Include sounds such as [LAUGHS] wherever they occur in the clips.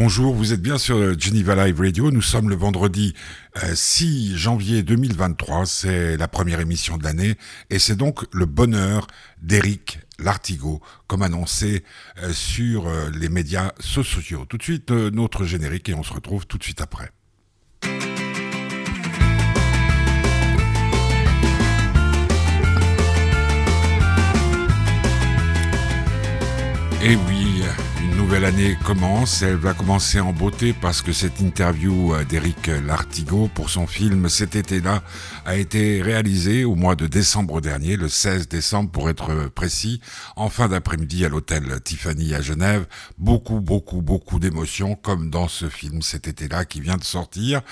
Bonjour, vous êtes bien sur Geneva Live Radio. Nous sommes le vendredi 6 euh, janvier 2023. C'est la première émission de l'année et c'est donc le bonheur d'Éric Lartigot, comme annoncé euh, sur euh, les médias sociaux. Tout de suite, notre générique et on se retrouve tout de suite après. Et oui, nouvelle année commence. Elle va commencer en beauté parce que cette interview euh, d'Éric Lartigot pour son film Cet été-là a été réalisée au mois de décembre dernier, le 16 décembre pour être précis, en fin d'après-midi à l'hôtel Tiffany à Genève. Beaucoup, beaucoup, beaucoup d'émotions comme dans ce film Cet été-là qui vient de sortir.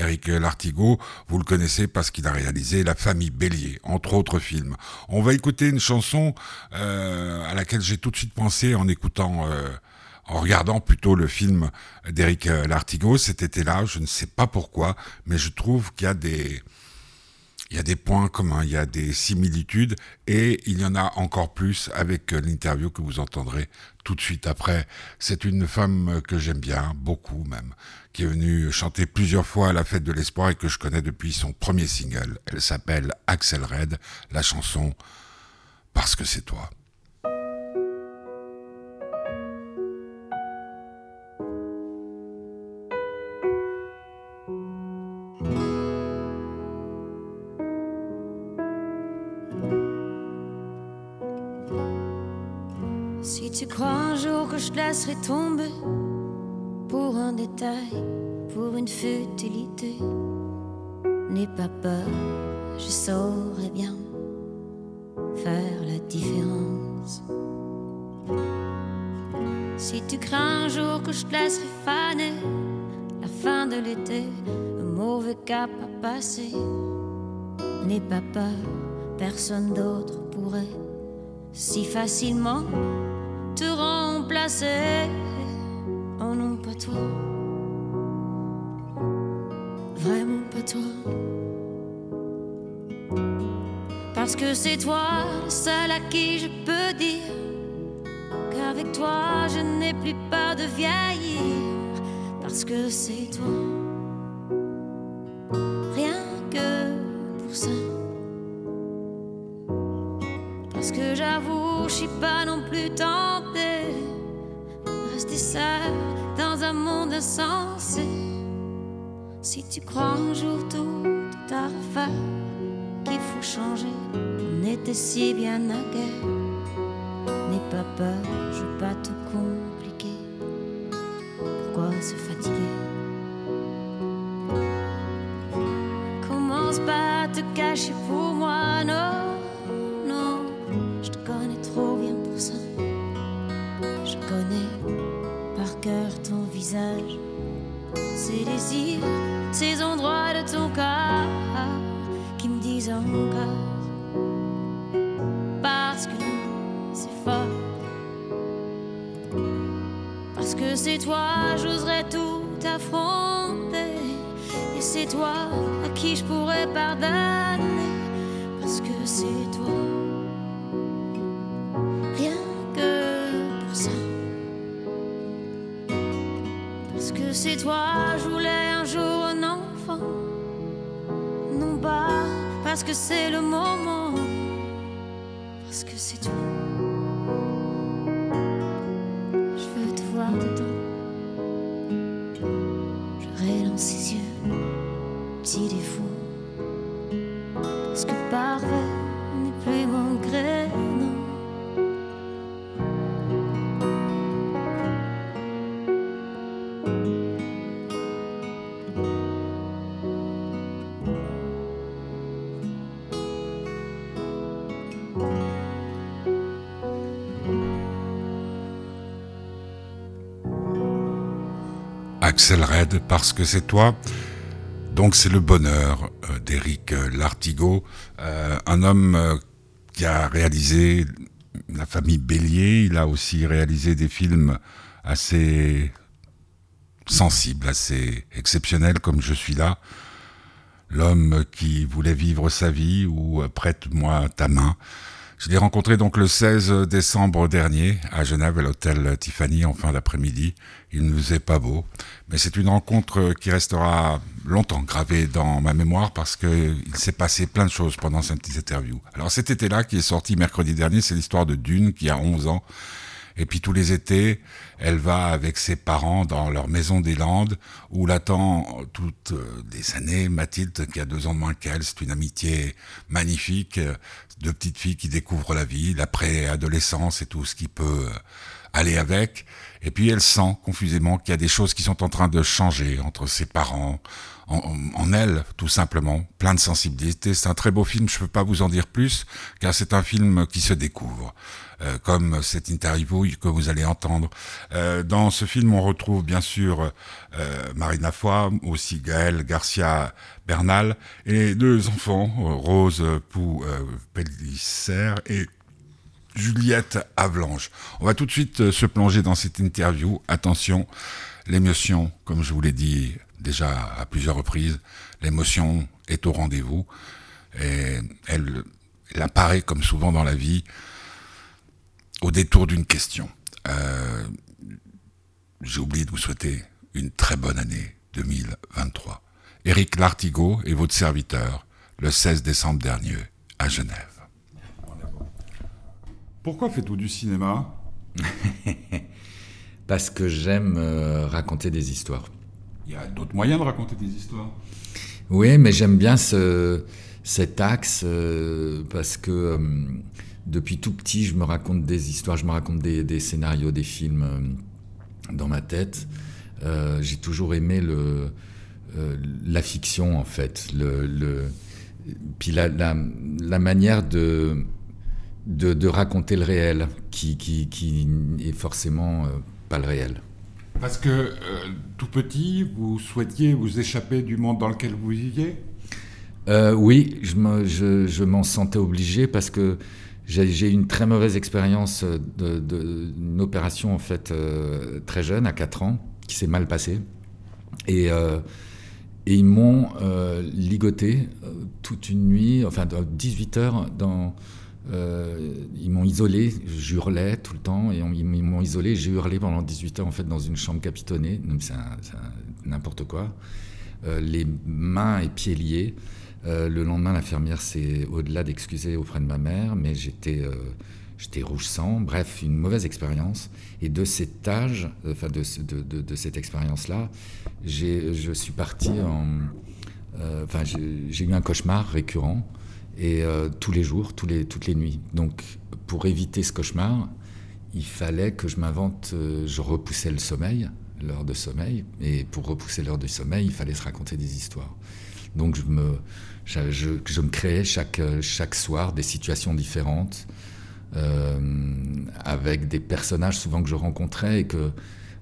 Éric Lartigot, vous le connaissez parce qu'il a réalisé La famille Bélier, entre autres films. On va écouter une chanson euh, à laquelle j'ai tout de suite pensé en écoutant... Euh, en regardant plutôt le film d'Éric euh, Lartigot cet été-là, je ne sais pas pourquoi, mais je trouve qu'il y a des, il y a des points communs, il y a des similitudes, et il y en a encore plus avec euh, l'interview que vous entendrez tout de suite après. C'est une femme que j'aime bien, beaucoup même, qui est venue chanter plusieurs fois à la fête de l'espoir et que je connais depuis son premier single. Elle s'appelle Axel Red, la chanson Parce que c'est toi. Laisserai tomber pour un détail, pour une futilité. N'aie pas peur, je saurai bien faire la différence. Si tu crains un jour que je te laisserai faner, la fin de l'été, un mauvais cap à passer. N'aie pas peur, personne d'autre pourrait si facilement te remplacer. Oh non, pas toi. Vraiment pas toi. Parce que c'est toi le seul à qui je peux dire qu'avec toi je n'ai plus peur de vieillir. Parce que c'est toi. Si tu crois un jour tout à refaire, qu'il faut changer, on était si bien à guerre. N'aie pas peur, je veux pas tout compliquer. Pourquoi se fatiguer? Commence pas à te cacher pour moi, non. Ces désirs, ces endroits de ton corps qui me disent encore. Parce que c'est fort. Parce que c'est toi, j'oserais tout affronter. Et c'est toi à qui je pourrais pardonner. Parce que c'est toi. C'est toi, je voulais un jour un enfant. Non pas parce que c'est le moment, Parce que c'est toi. Donc c'est le bonheur euh, d'Éric euh, Lartigot, euh, un homme qui a réalisé La famille Bélier, il a aussi réalisé des films assez sensibles, assez exceptionnels comme Je suis là, L'homme qui voulait vivre sa vie ou Prête-moi ta main. Je l'ai rencontré donc le 16 décembre dernier à Genève à l'hôtel Tiffany en fin d'après-midi. Il ne est pas beau, mais c'est une rencontre qui restera longtemps gravée dans ma mémoire parce qu'il s'est passé plein de choses pendant cette interview. Alors cet été-là qui est sorti mercredi dernier, c'est l'histoire de Dune qui a 11 ans et puis tous les étés, elle va avec ses parents dans leur maison des Landes, où l'attend toutes euh, des années Mathilde, qui a deux ans moins qu'elle. C'est une amitié magnifique, euh, deux petites filles qui découvrent la vie, l'après-adolescence et tout ce qui peut euh, aller avec. Et puis elle sent confusément qu'il y a des choses qui sont en train de changer entre ses parents, en, elle, tout simplement, plein de sensibilité. C'est un très beau film, je ne peux pas vous en dire plus, car c'est un film qui se découvre. Euh, comme cette interview que vous allez entendre. Euh, dans ce film, on retrouve bien sûr euh, Marina Foy, aussi Gaël Garcia Bernal, et deux enfants, Rose Pou et Juliette Avlange. On va tout de suite se plonger dans cette interview. Attention, l'émotion, comme je vous l'ai dit déjà à plusieurs reprises, l'émotion est au rendez-vous et elle, elle apparaît comme souvent dans la vie au détour d'une question. Euh, j'ai oublié de vous souhaiter une très bonne année 2023. Éric Lartigot est votre serviteur le 16 décembre dernier à Genève. Pourquoi faites-vous du cinéma? [LAUGHS] Parce que j'aime euh, raconter des histoires. Il y a d'autres moyens de raconter des histoires. Oui, mais j'aime bien ce, cet axe euh, parce que depuis tout petit, je me raconte des histoires, je me raconte des, scénarios, des films euh, dans ma tête. Euh, j'ai toujours aimé le, euh, la fiction, en fait. Le, puis la, la, manière de, de, raconter le réel, qui, qui, qui est forcément pas le réel. Parce que tout petit, vous souhaitiez vous échapper du monde dans lequel vous viviez? Oui, je, me, je, je m'en sentais obligé parce que j'ai eu une très mauvaise expérience d'une opération en fait euh, très jeune, à 4 ans, qui s'est mal passée. Et, euh, ils m'ont euh, ligoté toute une nuit, enfin 18 heures, ils m'ont isolé, j'hurlais tout le temps, et ils m'ont isolé, j'ai hurlé pendant 18 heures en fait dans une chambre capitonnée, c'est n'importe quoi, les mains et pieds liés. Euh, le lendemain, l'infirmière s'est, au-delà d'excuser auprès de ma mère, mais j'étais, euh, rouge sang. Bref, une mauvaise expérience. Et de cet âge, enfin de, de, cette expérience-là, je suis parti en. Euh, enfin, j'ai eu un cauchemar récurrent, et tous les jours, tous les, toutes les nuits. Donc, pour éviter ce cauchemar, il fallait que je m'invente. je repoussais le sommeil, l'heure de sommeil, et pour repousser l'heure du sommeil, il fallait se raconter des histoires. Donc je me, je, me créais chaque, chaque soir des situations différentes euh, avec des personnages souvent que je rencontrais et que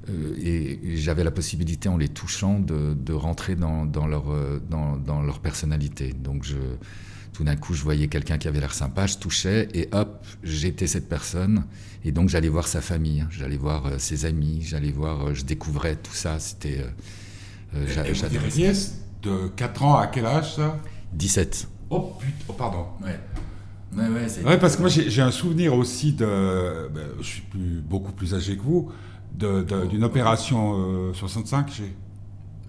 euh, et j'avais la possibilité en les touchant de, de rentrer dans, dans, leur, euh, dans, dans, leur personnalité. Donc je, tout d'un coup, je voyais quelqu'un qui avait l'air sympa, je touchais et hop, j'étais cette personne. Et donc j'allais voir sa famille, hein. j'allais voir ses amis, j'allais voir, je découvrais tout ça. C'était. Euh, de 4 ans à quel âge ça? 17. Oh putain, oh, pardon. Ouais. Ouais, ouais, ouais, parce que moi j'ai un souvenir aussi de. Ben, je suis plus, beaucoup plus âgé que vous, d'une opération 65 euh, j'ai.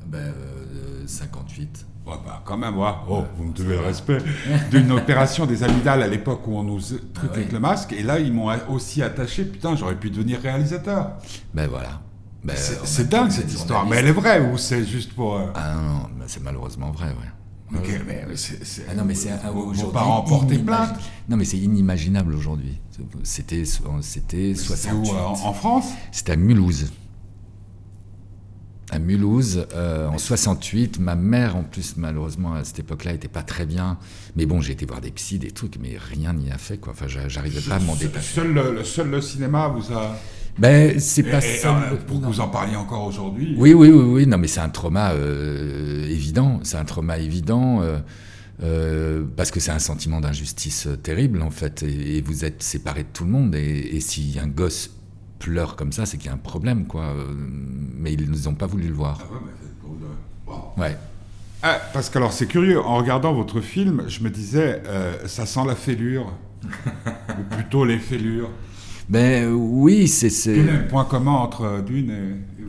Ben, 58. Euh, ouais, bah, quand même, ouais. oh, vous me devez le respect. [LAUGHS] D'une opération des amygdales à l'époque où on nous traite avec le masque, et là ils m'ont aussi attaché, putain, j'aurais pu devenir réalisateur. Ben voilà. Ben, c'est dingue cette histoire, mais elle est vraie ou c'est juste pour. Euh, ah non, non c'est malheureusement vrai, ouais. Ok, mais c'est. Ah non, mais c'est vos, parents portaient plainte. Non, mais c'est inimaginable aujourd'hui. C'était, c'était 68. où en, France? C'était à Mulhouse. À Mulhouse, euh, en 68. Ma mère, en plus, malheureusement, à cette époque-là, n'était pas très bien. Mais bon, j'ai été voir des psys, des trucs, mais rien n'y a fait, quoi. Enfin, j'arrivais pas à m'en. Seul le, seul le cinéma vous a. Ben, c'est pas ça. Euh, pour que vous en parliez encore aujourd'hui. Oui, oui, oui, oui. Non, mais c'est un trauma euh, évident. C'est un trauma évident euh, parce que c'est un sentiment d'injustice terrible, en fait. Et, vous êtes séparé de tout le monde. Et, et si un gosse pleure comme ça, c'est qu'il y a un problème, quoi. Mais ils n'ont pas voulu le voir. Ah ouais, ouais. Ah, parce que alors c'est curieux, en regardant votre film, je me disais, ça sent la fêlure. [LAUGHS] Ou plutôt les fêlures Ben oui, c'est. Quel est le point commun entre Dune et.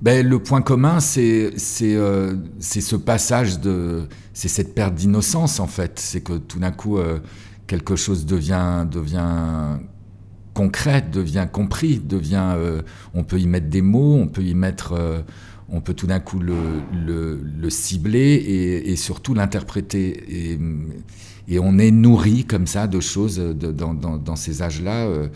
Ben, le point commun, c'est euh, ce passage de. C'est cette perte d'innocence, en fait. C'est que tout d'un coup, euh, quelque chose devient, devient concret, devient compris, devient. Euh, on peut y mettre des mots, on peut y mettre on peut tout d'un coup le, cibler et, surtout l'interpréter. Et, on est nourri comme ça de choses dans, ces âges-là. Euh, euh,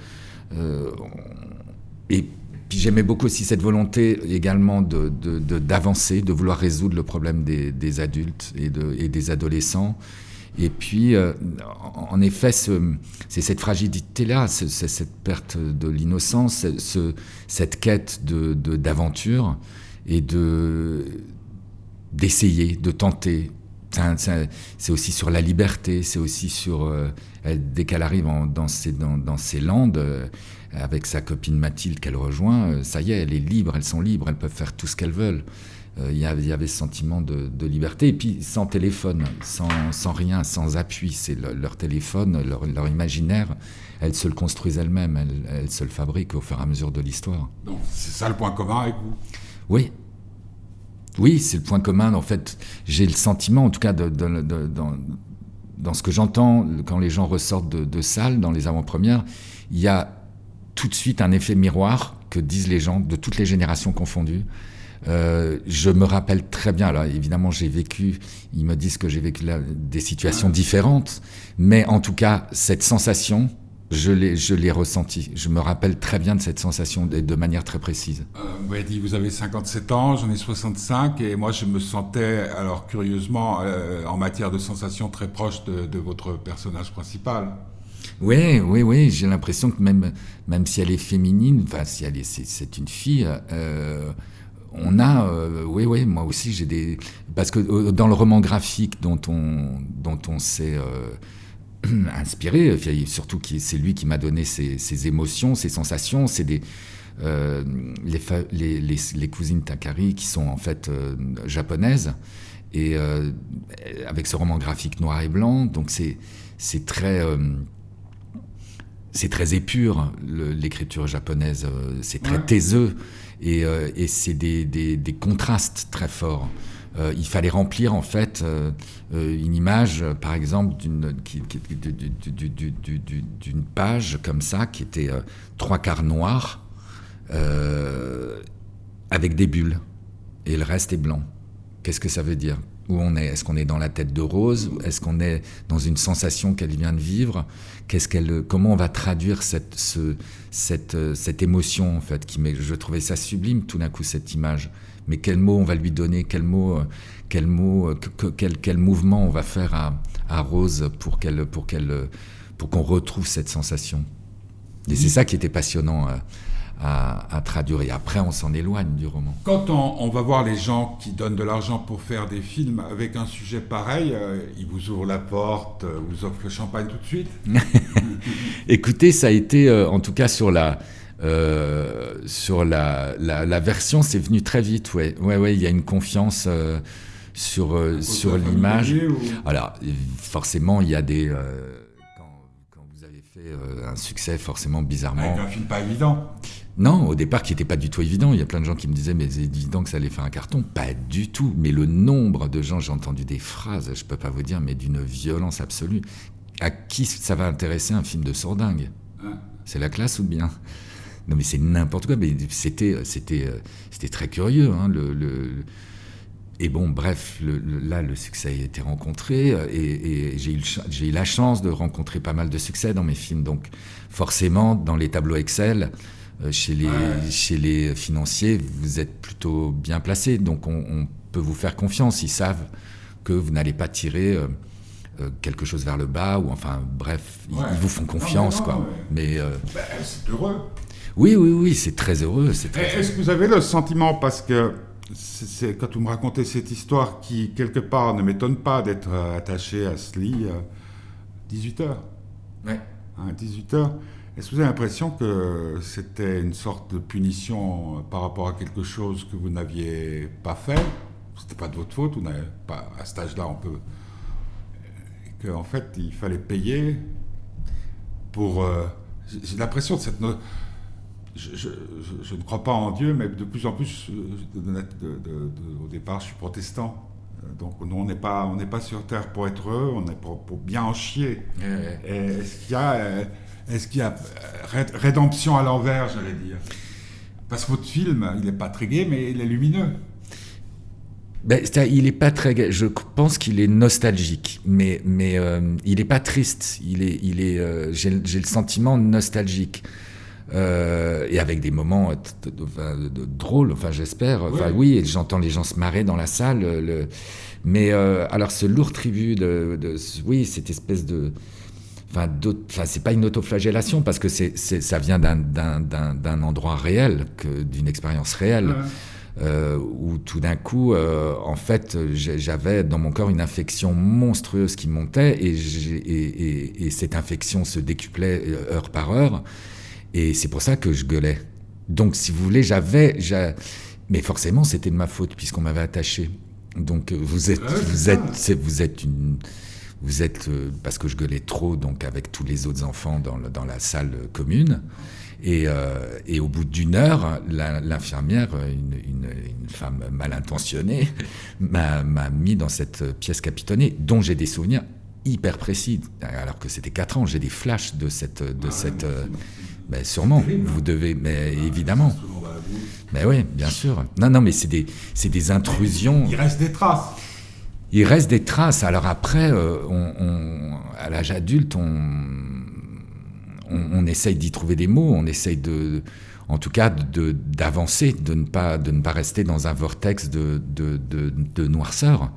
et puis j'aimais beaucoup aussi cette volonté également d'avancer, de, vouloir résoudre le problème des, adultes et, des adolescents. Et puis, euh, en effet, c'est cette fragilité-là, cette perte de l'innocence, cette quête d'aventure et de d'essayer, de tenter. C'est aussi sur la liberté, c'est aussi sur... Euh, dès qu'elle arrive dans, ces, dans, dans, landes, euh, avec sa copine Mathilde qu'elle rejoint, euh, ça y est, elle est libre, elles sont libres, elles peuvent faire tout ce qu'elles veulent. Il y, avait, ce sentiment de, liberté, et puis sans téléphone, sans, sans rien, sans appui. C'est leur téléphone, leur, leur, imaginaire, elles se le construisent elles-mêmes, elles, elles, se le fabriquent au fur et à mesure de l'histoire. Donc c'est ça le point commun avec vous? Oui. Oui, c'est le point commun. En fait, j'ai le sentiment, en tout cas, de, dans, ce que j'entends quand les gens ressortent de, salles, dans les avant-premières, il y a tout de suite un effet miroir que disent les gens de toutes les générations confondues. Euh, je me rappelle très bien, là, évidemment, j'ai vécu, ils me disent que j'ai vécu des situations différentes, mais en tout cas, cette sensation, je l'ai ressenti. Je me rappelle très bien de cette sensation de, de manière très précise. Euh, vous avez dit, vous avez 57 ans, j'en ai 65, et moi je me sentais, alors curieusement, euh, en matière de sensations très proche de, votre personnage principal. Oui, oui, oui, j'ai l'impression que même, même si elle est féminine, enfin si elle est, c'est une fille, euh, on a, euh, oui, oui, moi aussi j'ai des, parce que dans le roman graphique dont on, dont on s'est [CLEARS THROAT] inspiré, surtout c'est lui qui m'a donné ses, émotions, ses sensations. C'est des euh, les, les, cousines Takari qui sont en fait euh, japonaises et euh, avec ce roman graphique noir et blanc, donc c'est c'est très c'est très épure l'écriture japonaise, c'est très taiseux et, et c'est des, des, des, contrastes très forts. Euh, il fallait remplir en fait euh, euh, une image, par exemple, d'une page comme ça, qui était trois quarts noir, avec des bulles, et le reste est blanc. Qu'est-ce que ça veut dire? Où on est? Est-ce qu'on est dans la tête de Rose? Est-ce qu'on est dans une sensation qu'elle vient de vivre? Qu'est-ce qu'elle Comment on va traduire cette, cette, cette émotion en fait qui Je trouvais ça sublime tout d'un coup cette image mais quel mot on va lui donner, quel mot, quel mot, quel, quel mouvement on va faire à, à Rose pour qu'elle, pour qu'elle, pour qu'on retrouve cette sensation? Et c'est ça qui était passionnant. Euh, à, à, traduire. Et après, on s'en éloigne du roman. Quand on, on, va voir les gens qui donnent de l'argent pour faire des films avec un sujet pareil, euh, ils vous ouvrent la porte, euh, vous offrent le champagne tout de suite? [LAUGHS] Écoutez, ça a été, en tout cas sur la, euh, sur la, la, version, c'est venu très vite. Ouais, ouais, ouais. Il y a une confiance euh, sur euh, sur l'image. Alors, forcément, il y a des quand, vous avez fait un succès, forcément, bizarrement. Avec un film pas évident. Non, au départ, qui n'était pas du tout évident. Il y a plein de gens qui me disaient, mais c'est évident que ça allait faire un carton. Pas du tout. Mais le nombre de gens, j'ai entendu des phrases, je peux pas vous dire, mais d'une violence absolue. À qui ça va intéresser un film de sourdingue C'est la classe ou bien? Non, mais c'est n'importe quoi. Mais c'était, c'était, c'était très curieux. Hein, le, Et bon, bref, là, le succès a été rencontré et, j'ai, eu j'ai eu la chance de rencontrer pas mal de succès dans mes films. Donc, forcément, dans les tableaux Excel, euh, chez les, chez les financiers, vous êtes plutôt bien placé. Donc, on, peut vous faire confiance. Ils savent que vous n'allez pas tirer. Euh, euh, quelque chose vers le bas ou enfin bref ils, vous font confiance quoi mais bah, c'est heureux oui, oui, oui, c'est très heureux. Est-ce que vous avez le sentiment, parce que c'est quand vous me racontez cette histoire qui, quelque part, ne m'étonne pas d'être euh, attaché à ce lit, 18 euh, heures. Ouais. 18 hein, heures. Est-ce que vous avez l'impression que c'était une sorte de punition euh, par rapport à quelque chose que vous n'aviez pas fait? C'était pas de votre faute, pas à cet âge-là, on peut. Qu'en fait, il fallait payer pour. Euh, j'ai l'impression de cette. Je, ne crois pas en Dieu, mais de plus en plus, au départ, je suis protestant. Donc nous, on n'est pas, on n'est pas sur terre pour être heureux, on est pour, bien en chier. Est-ce qu'il y a, est-ce qu'il y a rédemption à l'envers, j'allais dire? Parce que votre film, il n'est pas très gai, mais il est lumineux. Ben, il n'est pas très. Je pense qu'il est nostalgique, mais, mais euh, il n'est pas triste. Il est, il est. Euh, j'ai le sentiment nostalgique. Euh, et avec des moments drôles, enfin j'espère. Enfin oui, j'entends les gens se marrer dans la salle. Le, mais alors ce lourd tribut de, oui, cette espèce de, enfin, enfin c'est pas une autoflagellation parce que c'est, ça vient d'un, endroit réel, d'une expérience réelle. Euh, où tout d'un coup, euh, en fait, j'avais dans mon corps une infection monstrueuse qui montait et, cette infection se décuplait euh, heure par heure. Et c'est pour ça que je gueulais. Donc, si vous voulez, j'avais. Mais forcément, c'était de ma faute puisqu'on m'avait attaché. Donc, vous êtes, vous êtes, vous êtes une. Vous êtes, parce que je gueulais trop, donc avec tous les autres enfants dans, dans la salle commune. Euh, et, au bout d'une heure, l'infirmière, une, femme mal intentionnée, [LAUGHS] m'a mis dans cette pièce capitonnée, dont j'ai des souvenirs hyper précis. Alors que c'était 4 ans, j'ai des flashs de cette. De ah cette euh, ben, sûrement, vous devez, mais évidemment. Mais oui, bien sûr. Non, non, mais c'est des, des intrusions. Il reste des traces. Il reste des traces. Alors après, euh, on, à l'âge adulte, on, on, essaye d'y trouver des mots, on essaye de, en tout cas, d'avancer, de, ne pas, de ne pas rester dans un vortex de, de, noirceur,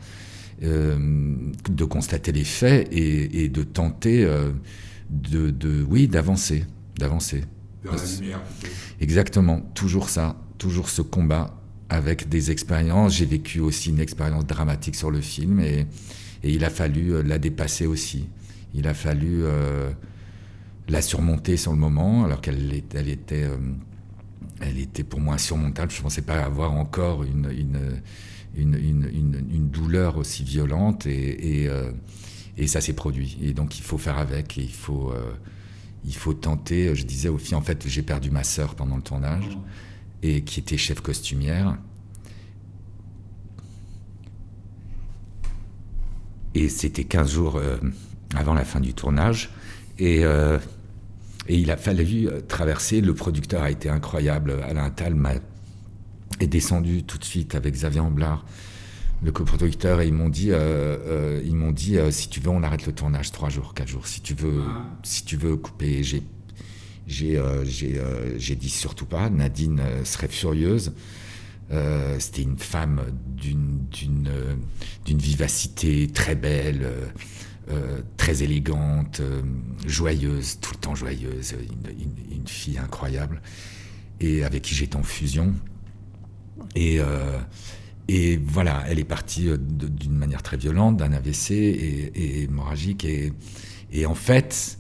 euh, de constater les faits et, de tenter euh, de, oui, d'avancer, d'avancer. Exactement, toujours ça, toujours ce combat avec des expériences. J'ai vécu aussi une expérience dramatique sur le film et, il a fallu euh, la dépasser aussi. Il a fallu la surmonter sur le moment, alors qu'elle elle était, euh, elle était pour moi insurmontable. Je ne pensais pas avoir encore une, une, une, une douleur aussi violente et, et, euh, et ça s'est produit. Et donc il faut faire avec et il faut, euh, il faut tenter. Je disais aux filles, en fait, j'ai perdu ma sœur pendant le tournage et qui était chef costumière. Et c'était 15 jours avant la fin du tournage. Et et il a fallu euh, traverser. Le producteur a été incroyable. Alain Talma est descendu tout de suite avec Xavier Amblard, le coproducteur, et ils m'ont dit, euh, euh, ils m'ont dit, si tu veux, on arrête le tournage trois jours, quatre jours. Si tu veux, si tu veux couper, j'ai, j'ai, j'ai, dit surtout pas. Nadine serait furieuse. c'était une femme d'une, d'une, d'une vivacité très belle. Euh, très élégante, euh, joyeuse, tout le temps joyeuse, une, fille incroyable, et avec qui j'étais en fusion. Et, euh, et voilà, elle est partie d'une manière très violente, d'un AVC et, hémorragique. Et, en fait,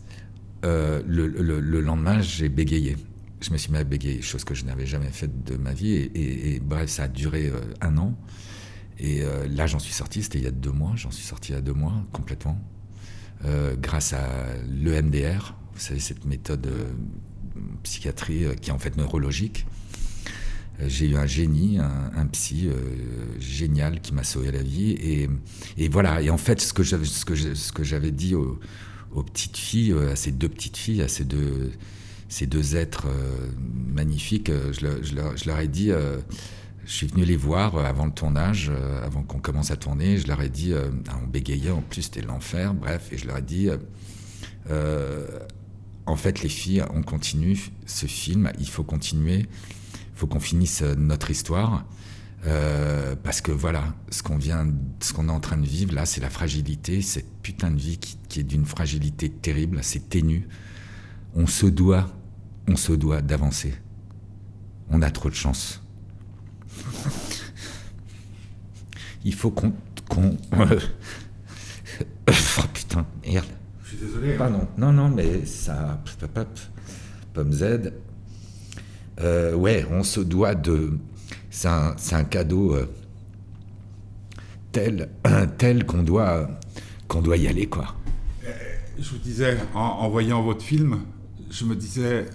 le, le, lendemain, j'ai bégayé. Je me suis mis à bégayer, chose que je n'avais jamais faite de ma vie. Et, bref, ça a duré un an. Et là, j'en suis sorti, c'était il y a deux mois, j'en suis sorti il y a deux mois, complètement. Euh, grâce à l'EMDR, vous savez, cette méthode euh, psychiatrie euh, qui est en fait neurologique. J'ai eu un génie, un, psy génial qui m'a sauvé la vie. Et, voilà, et en fait, ce que j'avais, dit aux, petites filles, à ces deux petites filles, à ces deux, êtres magnifiques, je, leur, ai dit je suis venu les voir euh, avant le tournage, euh, avant qu'on commence à tourner. Je leur ai dit, euh, on bégayait, en plus c'était l'enfer, bref, et je leur ai dit, en fait les filles, on continue ce film, il faut continuer, faut qu'on finisse notre histoire. parce que voilà, ce qu'on vient, ce qu'on est en train de vivre là, c'est la fragilité, cette putain de vie qui, qui est d'une fragilité terrible, c'est ténu. On se doit, on se doit d'avancer. On a trop de chance. Il faut qu'on. Euh, [LAUGHS] oh putain, merde. Je suis désolé. Pardon. Non, non, mais ça. Pomme Z. Euh, ouais, on se doit de. C'est un, un, cadeau euh, tel, [CLEARS THROAT] tel qu'on doit, qu'on doit y aller, quoi. je vous disais, en, voyant votre film, je me disais,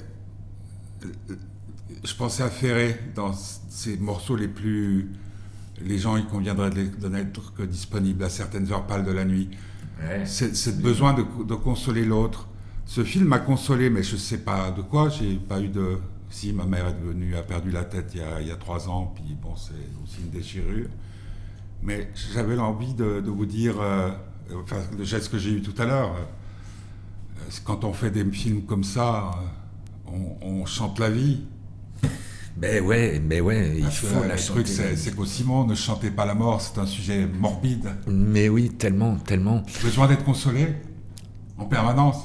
je pensais à Ferré dans ces morceaux les plus. Les gens, il conviendrait de n'être que disponibles à certaines heures pâles de la nuit. C'est ce besoin de, consoler l'autre. Ce film m'a consolé, mais je ne sais pas de quoi. J'ai pas eu de. Si ma mère est devenue, a perdu la tête il y a, trois ans, puis bon, c'est aussi une déchirure. Mais j'avais l'envie de, vous dire, euh, enfin, le geste que j'ai eu tout à l'heure. Euh, quand on fait des films comme ça, euh, on, chante la vie. Mais ouais, mais ouais, il faut la Le truc, c'est qu'au Simon, ne chantez pas la mort, c'est un sujet morbide. Mais oui, tellement, tellement. Besoin d'être consolé en permanence.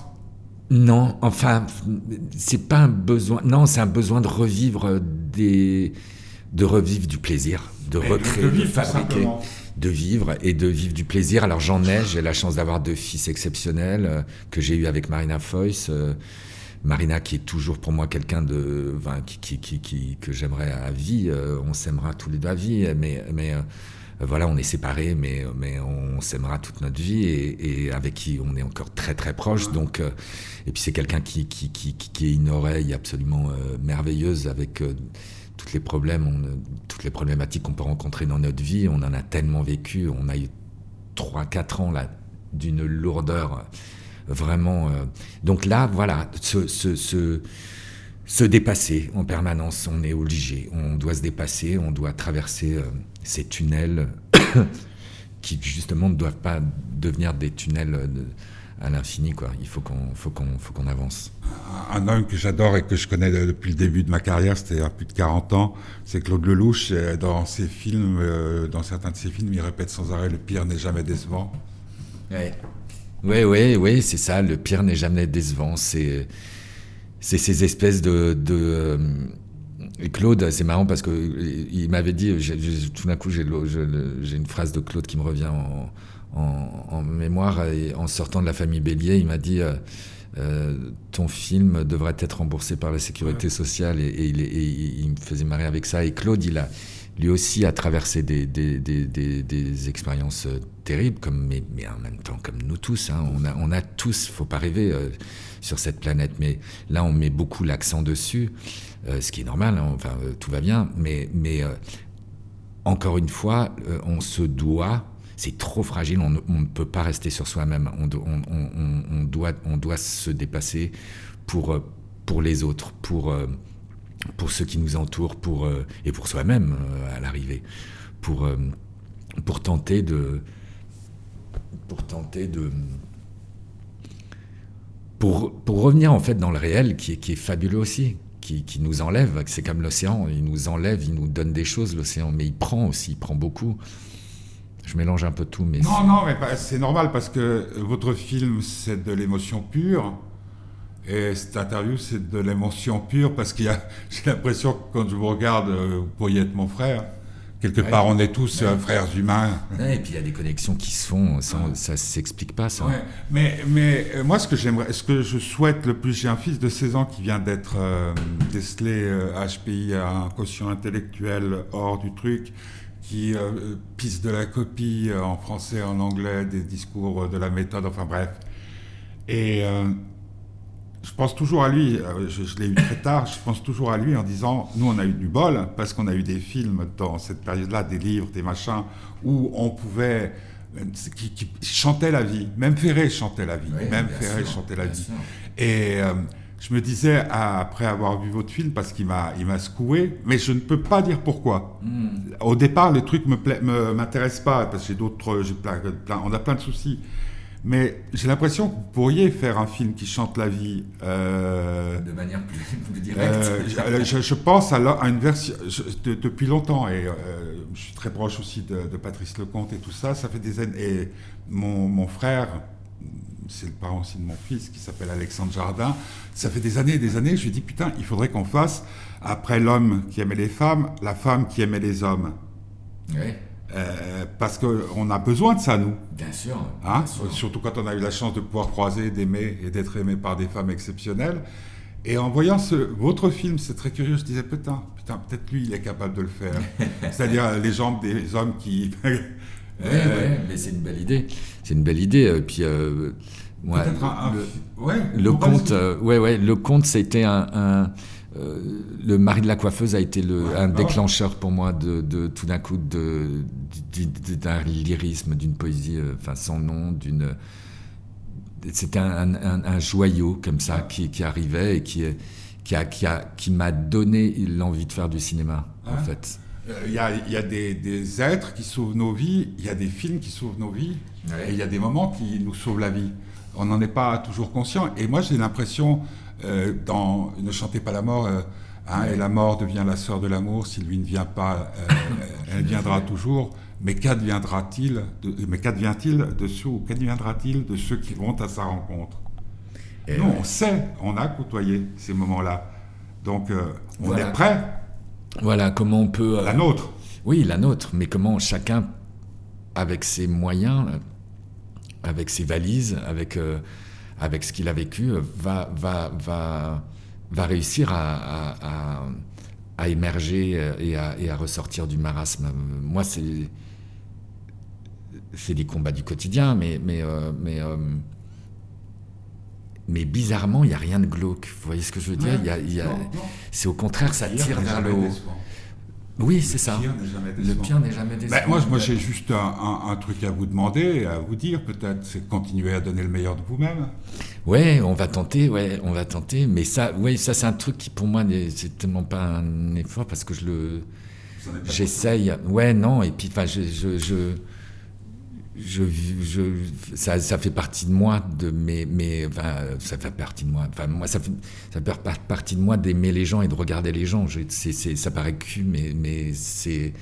Non, enfin, c'est pas un besoin. Non, c'est un besoin de revivre des, de revivre du plaisir, de recréer, de, fabriquer de vivre et de vivre du plaisir. Alors j'en ai, j'ai la chance d'avoir deux fils exceptionnels euh, que j'ai eu avec Marina Foyce. Euh, Marina qui est toujours pour moi quelqu'un de qui, qui, qui, que j'aimerais à vie. Euh, on s'aimera tous les deux à vie, mais, mais voilà, on est séparés, mais, mais on s'aimera toute notre vie et, avec qui on est encore très très proche. Donc, et puis c'est quelqu'un qui, qui, qui, qui, est une oreille absolument merveilleuse avec toutes les problèmes, toutes les problématiques qu'on peut rencontrer dans notre vie, on en a tellement vécu. On a eu 3-4 ans là d'une lourdeur vraiment. Euh, donc là, voilà, se, se, dépasser en permanence, on est obligé. On doit se dépasser, on doit traverser euh, ces tunnels [COUGHS] qui justement ne doivent pas devenir des tunnels. De, à l'infini. Quoi. Il faut qu'on, faut qu'on, faut qu'on avance. Un homme que j'adore et que je connais depuis le début de ma carrière, a plus de 40 ans, c'est Claude Lelouch. Dans ses films, euh, dans certains de ses films, il répète sans arrêt le pire n'est jamais décevant. Oui, oui, oui, oui c'est ça. Le pire n'est jamais décevant. C'est, c'est ces espèces de, de euh, Claude, c'est marrant parce qu'il m'avait dit, tout d'un coup, j'ai, une phrase de Claude qui me revient en, en, mémoire, et en sortant de la famille Bélier, il m'a dit euh, euh, ton film devrait être remboursé par la sécurité sociale et, il, me faisait marrer avec ça. Et Claude, il a lui aussi a traversé des, des, des, des expériences euh, terribles, comme, mais, mais, en même temps comme nous tous. Hein. on, a, on a tous, faut pas rêver sur cette planète, mais là on met beaucoup l'accent dessus, ce qui est normal. Hein. enfin, tout va bien, mais, mais encore une fois, on se doit c'est trop fragile, on ne, peut pas rester sur soi-même, on, doit, on doit se dépasser pour, euh, pour les autres, pour, euh, pour ceux qui nous entourent, pour, euh, et pour soi-même à l'arrivée, pour, pour tenter de... Pour tenter de pour, pour, revenir en fait dans le réel qui est, qui est fabuleux aussi, qui, qui nous enlève, c'est comme l'océan, il nous enlève, il nous donne des choses l'océan, mais il prend aussi, il prend beaucoup. Je mélange un peu tout, mais... Non, non, mais c'est normal parce que votre film, c'est de l'émotion pure. Et cette interview, c'est de l'émotion pure parce qu'il y a, [LAUGHS] j'ai l'impression que quand je vous regarde, euh, vous pourriez être mon frère. Quelque part, on est tous euh, frères humains. et puis il y a des connexions qui se font, ça, ne s'explique pas, ça. Mais, mais euh, moi, ce que j'aimerais, ce que je souhaite le plus, j'ai un fils de 16 ans qui vient d'être décelé HPI à un quotient intellectuel hors du truc qui euh, pisse de la copie euh, en français, en anglais, des discours de la méthode, enfin bref. Et euh, je pense toujours à lui, je, l'ai eu très tard, je pense toujours à lui en disant, nous on a eu du bol, parce qu'on a eu des films dans cette période-là, des livres, des machins, où on pouvait... Qui, qui chantait la vie, même Ferré chantait la vie, même Ferré chantait la vie. Et je me disais, après avoir vu votre film, parce qu'il m'a, il m'a secoué, mais je ne peux pas dire pourquoi. Hmm. Au départ, le truc me m'intéresse pas, parce que j'ai d'autres, j'ai plein, on a plein de soucis. Mais j'ai l'impression que vous pourriez faire un film qui chante la vie. Euh, de manière plus, directe. Euh, je, pense à, une version. depuis longtemps, et euh, je suis très proche aussi de, de, Patrice Lecomte et tout ça, ça fait des années. Et mon, mon frère, c'est le parent aussi de mon fils qui s'appelle Alexandre Jardin. Ça fait des années et des années, je lui dis putain, il faudrait qu'on fasse, après l'homme qui aimait les femmes, la femme qui aimait les hommes. Oui. Euh, parce qu'on a besoin de ça, nous. Bien sûr, hein Surtout quand on a eu la chance de pouvoir croiser, d'aimer et d'être aimé par des femmes exceptionnelles. Et en voyant ce, votre film, c'est très curieux, je disais, putain, putain peut-être lui, il est capable de le faire. [LAUGHS] C'est-à-dire les jambes des hommes qui oui, euh, [LAUGHS] mais c'est une belle idée. C'est une belle idée. Puis, euh, Ouais, le, le conte, ouais, ouais, le conte, c'était un, le mari de la coiffeuse a été le, un déclencheur pour moi de, de tout d'un coup d'un lyrisme, d'une poésie, enfin sans nom, d'une c'était un, un, joyau comme ça qui, qui arrivait et qui, qui, a, qui, a, qui m'a donné l'envie de faire du cinéma, en fait. Euh, il y, a, y a des, des, êtres qui sauvent nos vies, il y a des films qui sauvent nos vies, et il y a des moments qui nous sauvent la vie. On n'en est pas toujours conscient. Et moi, j'ai l'impression, euh, dans Ne chantez pas la mort, euh, hein, et la mort devient la sœur de l'amour, si lui ne vient pas, elle viendra [LAUGHS] toujours. Mais qu'adviendra-t-il de, mais qu'advient-il de ceux qu'adviendra-t-il de ceux qui vont à sa rencontre? Et Nous, on sait, on a côtoyé ces moments-là. Donc, euh, on est prêt. Voilà, comment on peut... Euh, la nôtre. Oui, la nôtre, mais comment chacun, avec ses moyens, avec ses valises, avec, euh, avec ce qu'il a vécu, va, va, va, va réussir à, à, à émerger et à, et à, ressortir du marasme. Moi, c'est c'est des combats du quotidien, mais, mais, euh, mais, euh, mais bizarrement, il n'y a rien de glauque. Vous voyez ce que je veux dire? Y a, C'est au contraire, ça tire vers le haut. Oui, c'est ça. Le pire n'est jamais décevant. Ben, moi, moi j'ai juste un, truc à vous demander, à vous dire peut-être, c'est continuer à donner le meilleur de vous-même. Ouais, on va tenter, ouais, on va tenter. Mais ça, ouais, ça c'est un truc qui pour moi c'est tellement pas un effort parce que je le, j'essaye. Ouais, non. Et puis, enfin, je, je je, je, ça, ça, fait partie de moi, de mes, mes, ça fait partie de moi. Enfin, moi, ça ça fait partie de moi d'aimer les gens et de regarder les gens. Je, ça paraît cul, mais, mais c'est,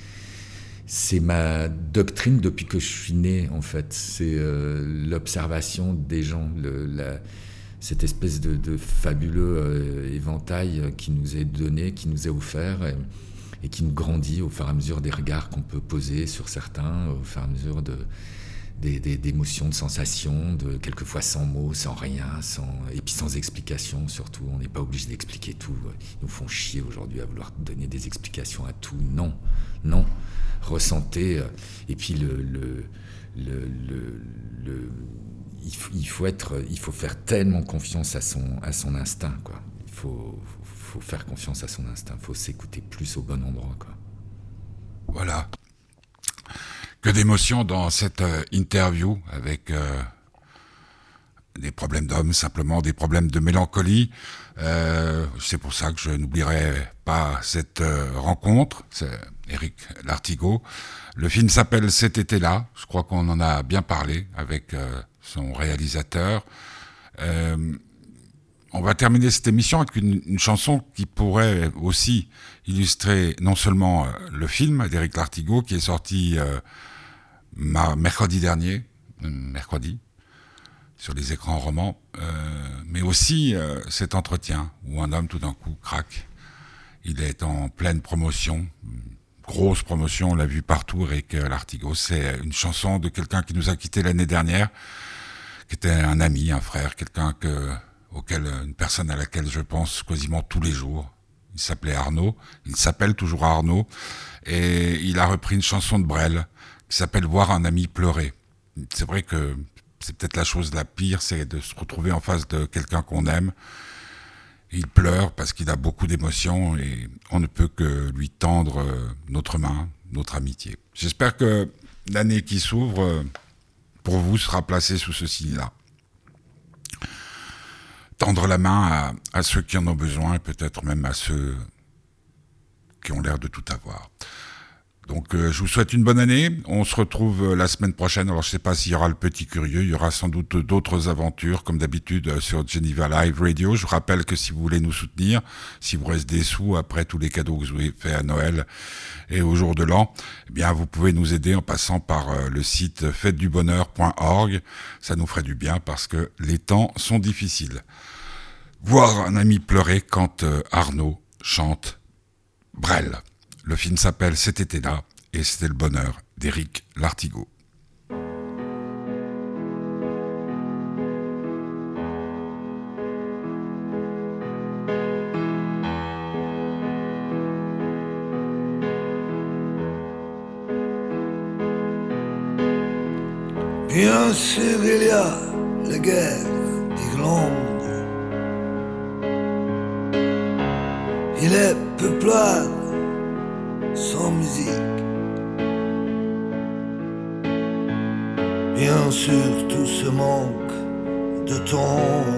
c'est ma doctrine depuis que je suis né, en fait. C'est euh, l'observation des gens, le, la, cette espèce de, de fabuleux euh, éventail qui nous est donné, qui nous est offert. Et qui nous grandit au fur et à mesure des regards qu'on peut poser sur certains, au fur et à mesure de, d'émotions, de sensations, de quelquefois sans mots, sans rien, sans, et puis sans explication surtout. On n'est pas obligé d'expliquer tout. Ils nous font chier aujourd'hui à vouloir donner des explications à tout. Non, non. Ressentez. Euh, et puis il, faut, être, il faut faire tellement confiance à son, à son instinct. Il faut, faut faire confiance à son instinct. Il faut s'écouter plus au bon endroit. Voilà que d'émotions dans cette euh, interview avec euh, des problèmes d'hommes, simplement des problèmes de mélancolie. Euh, c'est pour ça que je n'oublierai pas cette rencontre. C'est Eric Lartigot. Le film s'appelle Cet été-là. Je crois qu'on en a bien parlé avec son réalisateur. on va terminer cette émission avec une, une, chanson qui pourrait aussi illustrer non seulement le film d'Eric Lartigot qui est sorti mercredi dernier, euh, mercredi, sur les écrans romans, euh, mais aussi euh, cet entretien où un homme tout d'un coup craque. Il est en pleine promotion, grosse promotion, on l'a vu partout, Eric Lartigot. C'est une chanson de quelqu'un qui nous a quittés l'année dernière, qui était un ami, un frère, quelqu'un que, auquel, une personne à laquelle je pense quasiment tous les jours. Il s'appelait Arnaud, il s'appelle toujours Arnaud, et il a repris une chanson de Brel, qui s'appelle Voir un ami pleurer. C'est vrai que c'est peut-être la chose la pire, c'est de se retrouver en face de quelqu'un qu'on aime. Il pleure parce qu'il a beaucoup d'émotions et on ne peut que lui tendre euh, notre main, notre amitié. J'espère que l'année qui s'ouvre euh, pour vous sera placée sous ce signe-là. Tendre la main à, à ceux qui en ont besoin, peut-être même à ceux qui ont l'air de tout avoir. Donc euh, je vous souhaite une bonne année. On se retrouve euh, la semaine prochaine. Alors je ne sais pas s'il y aura le petit curieux. Il y aura sans doute d'autres aventures comme d'habitude euh, sur Geneva Live Radio. Je vous rappelle que si vous voulez nous soutenir, si vous reste des sous après tous les cadeaux que vous avez fait à Noël et au jour de l'an, eh bien vous pouvez nous aider en passant par le site fêtedubonheur.org. Ça nous ferait du bien parce que les temps sont difficiles. Voir un ami pleurer quand Arnaud chante Brel. Le film s'appelle Cet été-là et c'était le bonheur d'Éric Lartigot. Bien sûr, il y a la guerre. Il sans musique. Bien sûr, tout ce manque de tendre.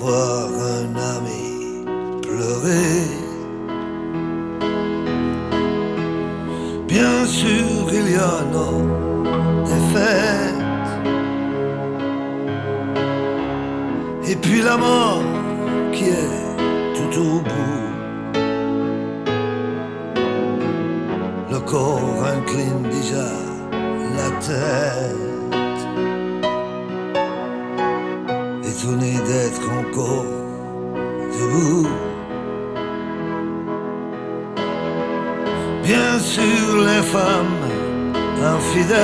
Voir un ami pleurer. Bien sûr, il y a nos défaites. Et puis la mort qui est tout au bout. Le corps incline déjà la tête. Étonné d'être encore debout. Bien sûr, les femmes infidèles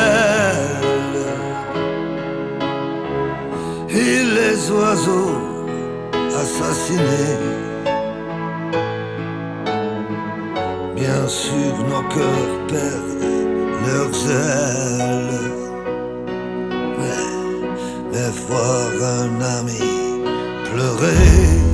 et les oiseaux assassinés. Bien sûr, nos cœurs perdent leurs ailes. Voir un ami pleurer.